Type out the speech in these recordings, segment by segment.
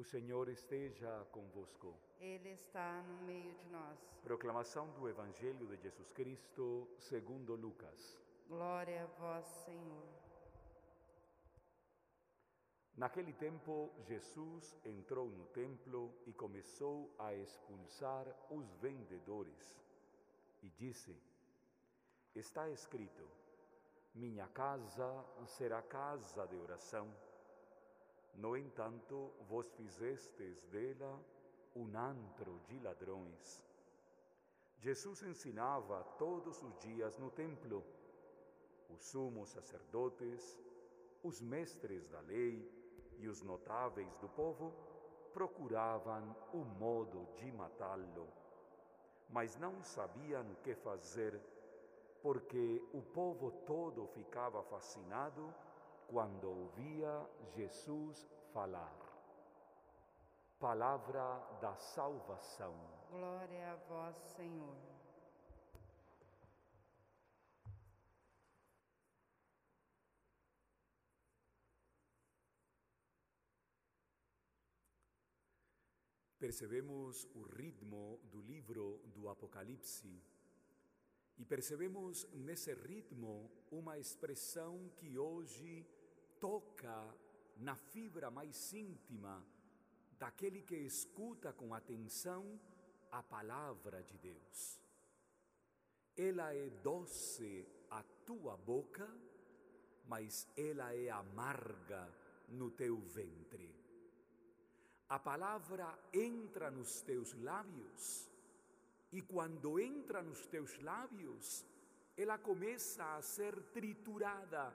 O Senhor esteja convosco. Ele está no meio de nós. Proclamação do Evangelho de Jesus Cristo, segundo Lucas. Glória a vós, Senhor. Naquele tempo, Jesus entrou no templo e começou a expulsar os vendedores. E disse: Está escrito: Minha casa será casa de oração. No entanto, vos fizestes dela um antro de ladrões. Jesus ensinava todos os dias no templo. Os sumos sacerdotes, os mestres da lei e os notáveis do povo procuravam o modo de matá-lo, mas não sabiam o que fazer, porque o povo todo ficava fascinado quando ouvia Jesus falar. Palavra da salvação. Glória a vós, Senhor. Percebemos o ritmo do livro do Apocalipse e percebemos nesse ritmo uma expressão que hoje toca na fibra mais íntima daquele que escuta com atenção a palavra de Deus. Ela é doce à tua boca, mas ela é amarga no teu ventre. A palavra entra nos teus lábios e quando entra nos teus lábios, ela começa a ser triturada,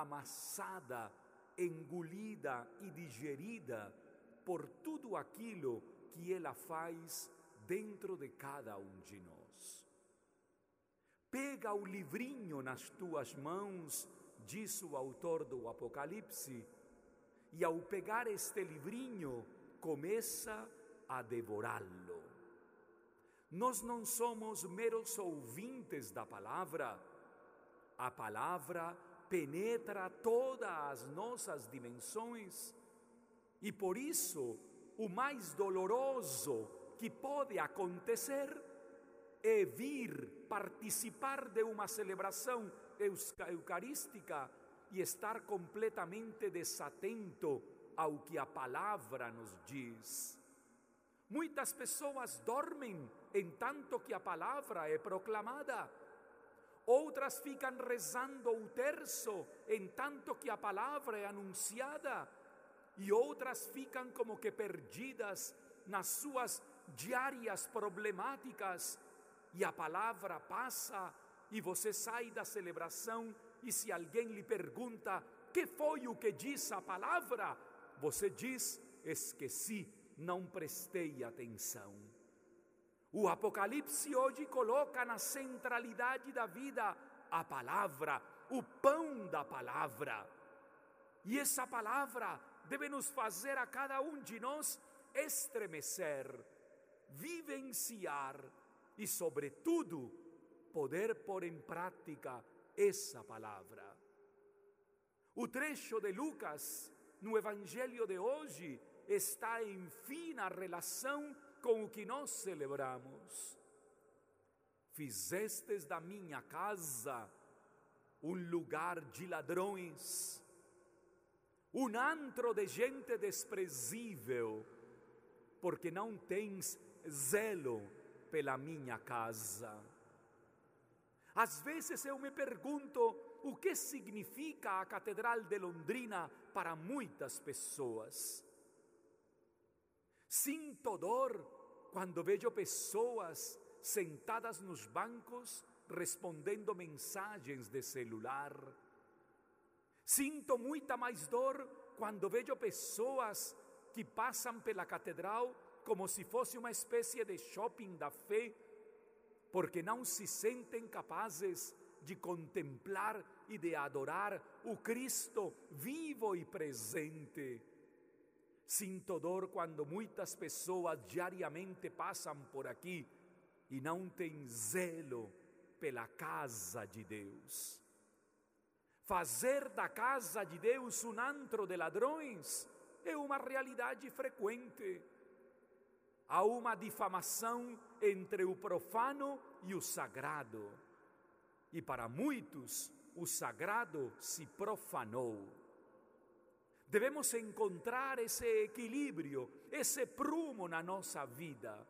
amassada, engolida e digerida por tudo aquilo que ela faz dentro de cada um de nós. Pega o livrinho nas tuas mãos, diz o autor do Apocalipse, e ao pegar este livrinho, começa a devorá-lo. Nós não somos meros ouvintes da palavra, a palavra penetra todas as nossas dimensões e por isso o mais doloroso que pode acontecer é vir participar de uma celebração eucarística e estar completamente desatento ao que a palavra nos diz. Muitas pessoas dormem em tanto que a palavra é proclamada. Outras ficam rezando o terço em tanto que a palavra é anunciada. E outras ficam como que perdidas nas suas diárias problemáticas. E a palavra passa e você sai da celebração e se alguém lhe pergunta que foi o que diz a palavra, você diz: esqueci, não prestei atenção. O Apocalipse hoje coloca na centralidade da vida a palavra, o pão da palavra. E essa palavra deve nos fazer a cada um de nós estremecer, vivenciar e, sobretudo, poder pôr em prática essa palavra. O trecho de Lucas no Evangelho de hoje está em fina relação com o que nós celebramos. Fizestes da minha casa um lugar de ladrões, um antro de gente desprezível, porque não tens zelo pela minha casa. Às vezes eu me pergunto o que significa a Catedral de Londrina para muitas pessoas. Sinto dor quando vejo pessoas sentadas nos bancos respondendo mensagens de celular. Sinto muita mais dor quando vejo pessoas que passam pela catedral como se fosse uma espécie de shopping da fé, porque não se sentem capazes de contemplar e de adorar o Cristo vivo e presente. Sinto dor quando muitas pessoas diariamente passam por aqui e não têm zelo pela casa de Deus. Fazer da casa de Deus um antro de ladrões é uma realidade frequente. Há uma difamação entre o profano e o sagrado. E para muitos, o sagrado se profanou. Devemos encontrar esse equilíbrio, esse prumo na nossa vida.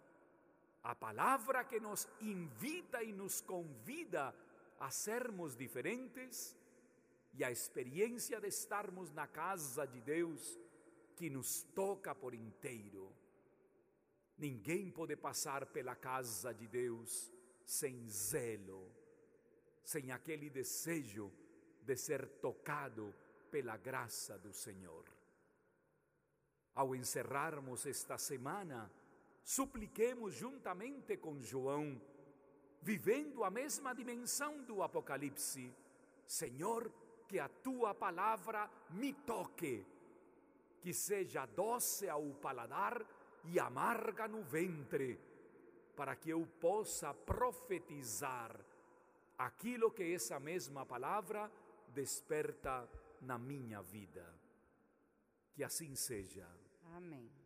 A palavra que nos invita e nos convida a sermos diferentes e a experiência de estarmos na casa de Deus que nos toca por inteiro. Ninguém pode passar pela casa de Deus sem zelo, sem aquele desejo de ser tocado pela graça do Senhor. Ao encerrarmos esta semana, supliquemos juntamente com João, vivendo a mesma dimensão do Apocalipse, Senhor, que a tua palavra me toque, que seja doce ao paladar e amarga no ventre, para que eu possa profetizar aquilo que essa mesma palavra desperta na minha vida. Que assim seja. Amém.